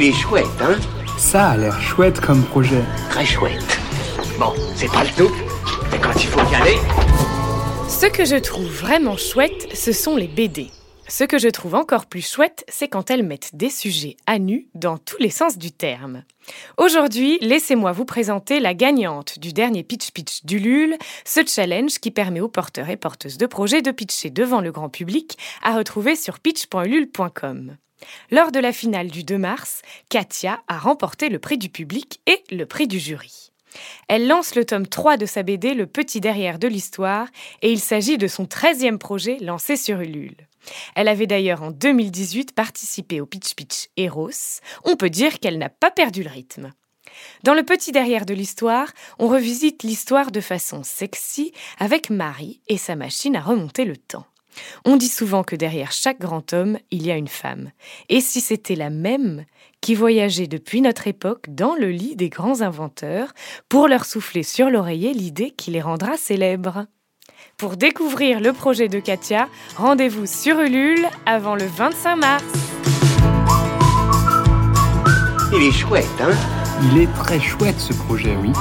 Il est chouette, hein Ça a l'air chouette comme projet. Très chouette. Bon, c'est pas le tout, mais quand il faut y aller... Ce que je trouve vraiment chouette, ce sont les BD. Ce que je trouve encore plus chouette, c'est quand elles mettent des sujets à nu dans tous les sens du terme. Aujourd'hui, laissez-moi vous présenter la gagnante du dernier Pitch Pitch du LUL, ce challenge qui permet aux porteurs et porteuses de projets de pitcher devant le grand public, à retrouver sur pitch.lul.com. Lors de la finale du 2 mars, Katia a remporté le prix du public et le prix du jury. Elle lance le tome 3 de sa BD Le Petit Derrière de l'Histoire et il s'agit de son 13e projet lancé sur Ulule. Elle avait d'ailleurs en 2018 participé au Pitch Pitch Eros. On peut dire qu'elle n'a pas perdu le rythme. Dans le petit derrière de l'histoire, on revisite l'histoire de façon sexy avec Marie et sa machine à remonter le temps. On dit souvent que derrière chaque grand homme, il y a une femme. Et si c'était la même qui voyageait depuis notre époque dans le lit des grands inventeurs pour leur souffler sur l'oreiller l'idée qui les rendra célèbres Pour découvrir le projet de Katia, rendez-vous sur Ulule avant le 25 mars. Il est chouette, hein? Il est très chouette ce projet, oui.